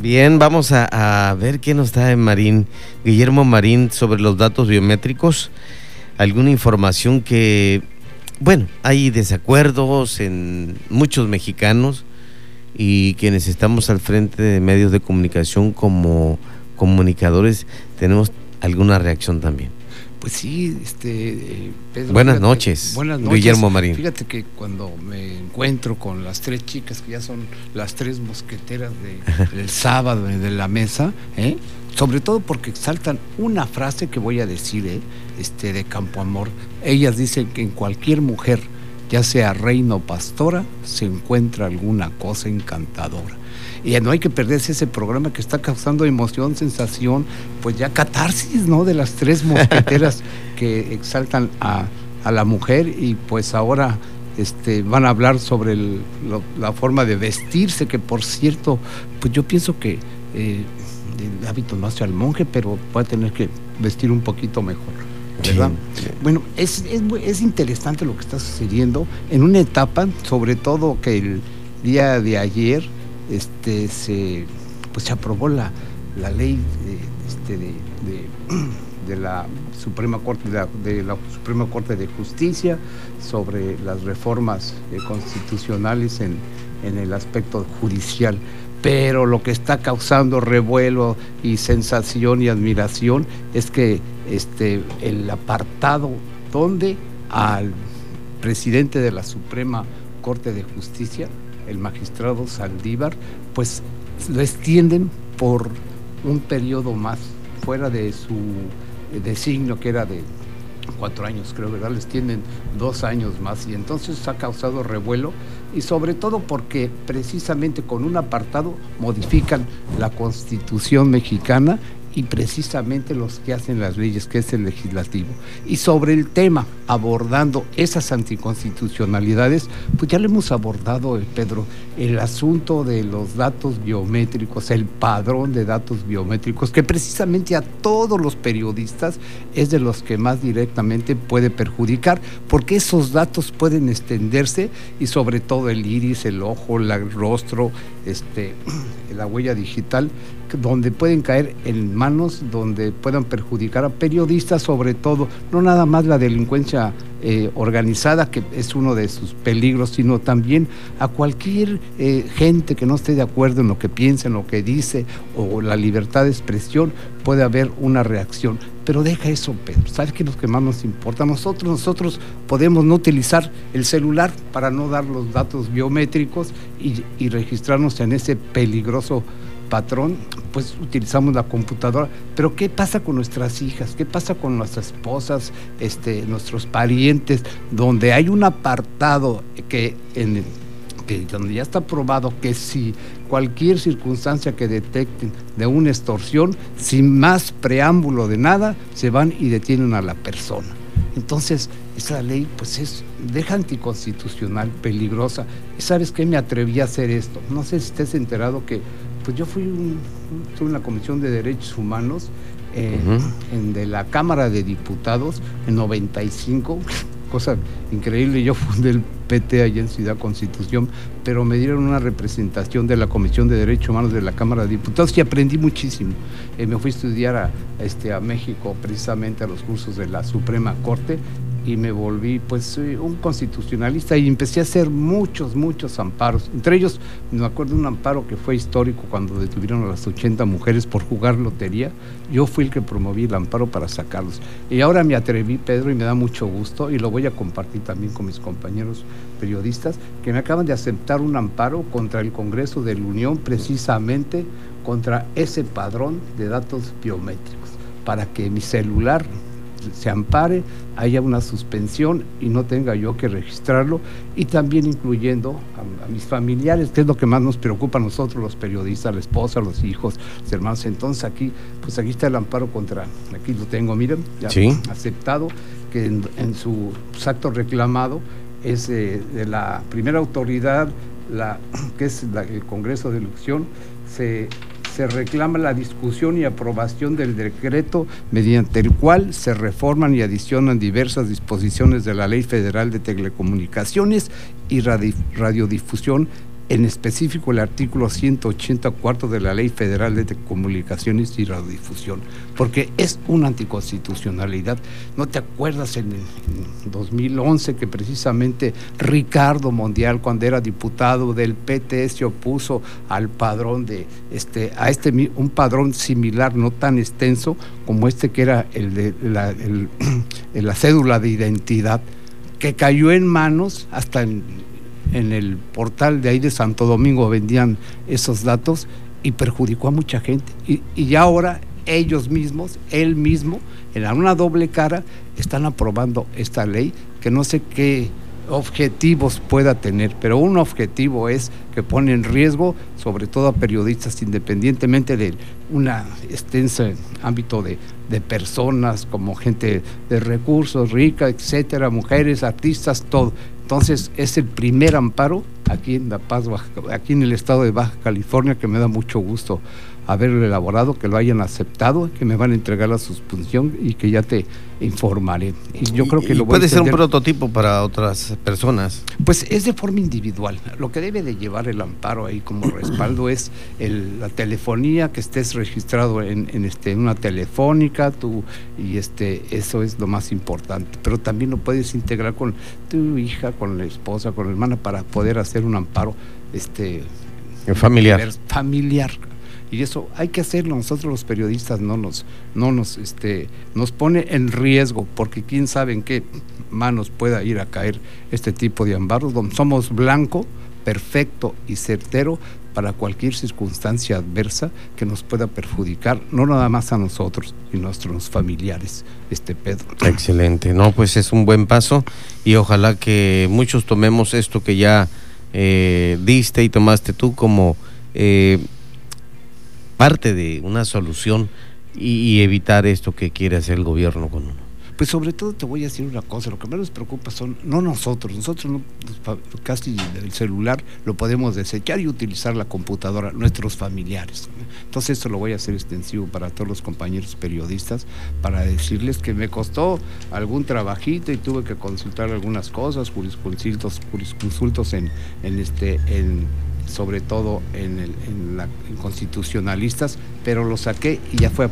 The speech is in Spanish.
Bien, vamos a, ver qué nos trae Marín, Guillermo Marín, sobre los datos biométricos. Alguna información que, bueno, hay desacuerdos en muchos mexicanos y quienes estamos al frente de medios de comunicación como comunicadores tenemos alguna reacción también. Pues sí, este Pedro, buenas noches. Buenas noches. Guillermo Marín. Fíjate que cuando me encuentro con las tres chicas que ya son las tres mosqueteras del sábado de la mesa, ¿eh? sobre todo porque exaltan una frase que voy a decir, ¿eh? este de Campo Amor. Ellas dicen que en cualquier mujer, ya sea reina o pastora, se encuentra alguna cosa encantadora. Y no hay que perderse ese programa que está causando emoción, sensación, pues ya catarsis, ¿no? De las tres mosqueteras que exaltan a, la mujer y pues ahora este, van a hablar sobre la forma de vestirse, que por cierto, pues yo pienso que eh, el hábito no hace al monje, pero va a tener que vestir un poquito mejor. ¿Verdad? Bueno, es, es, es, interesante lo que está sucediendo en una etapa, sobre todo que el día de ayer este, se, pues se aprobó la, la ley de, este, de, la Suprema Corte de la, Suprema Corte de Justicia sobre las reformas eh, constitucionales en, en el aspecto judicial pero lo que está causando revuelo y sensación y admiración es que este, el apartado donde al presidente de la Suprema Corte de Justicia el magistrado Saldívar, pues lo extienden por un periodo más, fuera de su designio que era de cuatro años, creo, ¿verdad? Les tienen dos años más y entonces ha causado revuelo y sobre todo porque precisamente con un apartado modifican la constitución mexicana y precisamente los que hacen las leyes, que es el legislativo. Y sobre el tema, abordando esas anticonstitucionalidades, pues ya le hemos abordado, eh, Pedro, el asunto de los datos biométricos, el padrón de datos biométricos, que precisamente a todos los periodistas es de los que más directamente puede perjudicar, porque esos datos pueden extenderse y sobre todo el iris, el ojo, el rostro, este, la huella digital, donde pueden caer en manos, donde puedan perjudicar a periodistas, sobre todo, no nada más la delincuencia eh, organizada, que es uno de sus peligros, sino también a cualquier eh, gente que no esté de acuerdo en lo que piensa, en lo que dice, o la libertad de expresión, puede haber una reacción. Pero deja eso, Pedro. ¿Sabes qué es lo que más nos importa? Nosotros, nosotros podemos no utilizar el celular para no dar los datos biométricos y, y registrarnos en ese peligroso patrón, pues utilizamos la computadora. Pero ¿qué pasa con nuestras hijas? ¿Qué pasa con nuestras esposas, este, nuestros parientes, donde hay un apartado que, en, que donde ya está probado que si cualquier circunstancia que detecten de una extorsión, sin más preámbulo de nada, se van y detienen a la persona. Entonces, esa ley pues es, deja anticonstitucional, peligrosa. ¿Y sabes qué? Me atreví a hacer esto. No sé si estés enterado que pues yo fui un, estuve en la Comisión de Derechos Humanos eh, en, de la Cámara de Diputados en 95, cosa increíble, yo fundé el PT allá en Ciudad Constitución, pero me dieron una representación de la Comisión de Derechos Humanos de la Cámara de Diputados y aprendí muchísimo. Eh, me fui a estudiar a, este, a México precisamente a los cursos de la Suprema Corte y me volví pues un constitucionalista y empecé a hacer muchos, muchos amparos. Entre ellos me acuerdo un amparo que fue histórico cuando detuvieron a las 80 mujeres por jugar lotería. Yo fui el que promoví el amparo para sacarlos. Y ahora me atreví, Pedro, y me da mucho gusto y lo voy a compartir también con mis compañeros periodistas, que me acaban de aceptar un amparo contra el Congreso de la Unión precisamente contra ese padrón de datos biométricos, para que mi celular se ampare, haya una suspensión y no tenga yo que registrarlo, y también incluyendo a, mis familiares, que es lo que más nos preocupa a nosotros los periodistas, la esposa, los hijos, los hermanos. Entonces aquí, pues aquí está el amparo contra, aquí lo tengo, miren, ya aceptado, que en, su acto reclamado es de la primera autoridad, la, que es el Congreso de Elección, se se reclama la discusión y aprobación del decreto mediante el cual se reforman y adicionan diversas disposiciones de la Ley Federal de Telecomunicaciones y Radiodifusión en específico el artículo 184 de la Ley Federal de Comunicaciones y Radiodifusión, porque es una anticonstitucionalidad. ¿No te acuerdas en, en 2011 que precisamente Ricardo Mondial, cuando era diputado del PT, se opuso al padrón de este, a este un padrón similar, no tan extenso como este que era el de la, la cédula de identidad, que cayó en manos hasta en en el portal de ahí de Santo Domingo vendían esos datos y perjudicó a mucha gente. Y, y ahora ellos mismos, él mismo, en una doble cara, están aprobando esta ley que no sé qué objetivos pueda tener, pero un objetivo es que pone en riesgo sobre todo a periodistas independientemente de un extenso ámbito de, de, personas como gente de recursos, rica, etcétera, mujeres, artistas, todo. Entonces es el primer amparo aquí en La Paz, aquí en el estado de Baja California, que me da mucho gusto haberlo elaborado, que lo hayan aceptado, que me van a entregar la suspensión y que ya te informaré. Y yo creo que lo puede ser un prototipo para otras personas. Pues es de forma individual. Lo que debe de llevar el amparo ahí como respaldo es la telefonía, que estés registrado en, este, una telefónica, tú, y este, eso es lo más importante. Pero también lo puedes integrar con tu hija, con la esposa, con la hermana, para poder hacer un amparo este, familiar. familiar y eso hay que hacerlo nosotros los periodistas no nos no nos este nos pone en riesgo porque quién sabe en qué manos pueda ir a caer este tipo de ambaros donde somos blanco perfecto y certero para cualquier circunstancia adversa que nos pueda perjudicar, no nada más a nosotros y nuestros familiares, este Pedro. Excelente, no, pues es un buen paso y ojalá que muchos tomemos esto que ya eh, diste y tomaste tú como eh, parte de una solución y, evitar esto que quiere hacer el gobierno con uno. Pues sobre todo te voy a decir una cosa, lo que más nos preocupa son, no nosotros, nosotros no, casi el celular lo podemos desechar y utilizar la computadora, nuestros familiares. Entonces esto lo voy a hacer extensivo para todos los compañeros periodistas, para decirles que me costó algún trabajito y tuve que consultar algunas cosas, jurisconsultos, jurisconsultos en, en, este, en sobre todo en, el, en, la, constitucionalistas, pero lo saqué y ya fue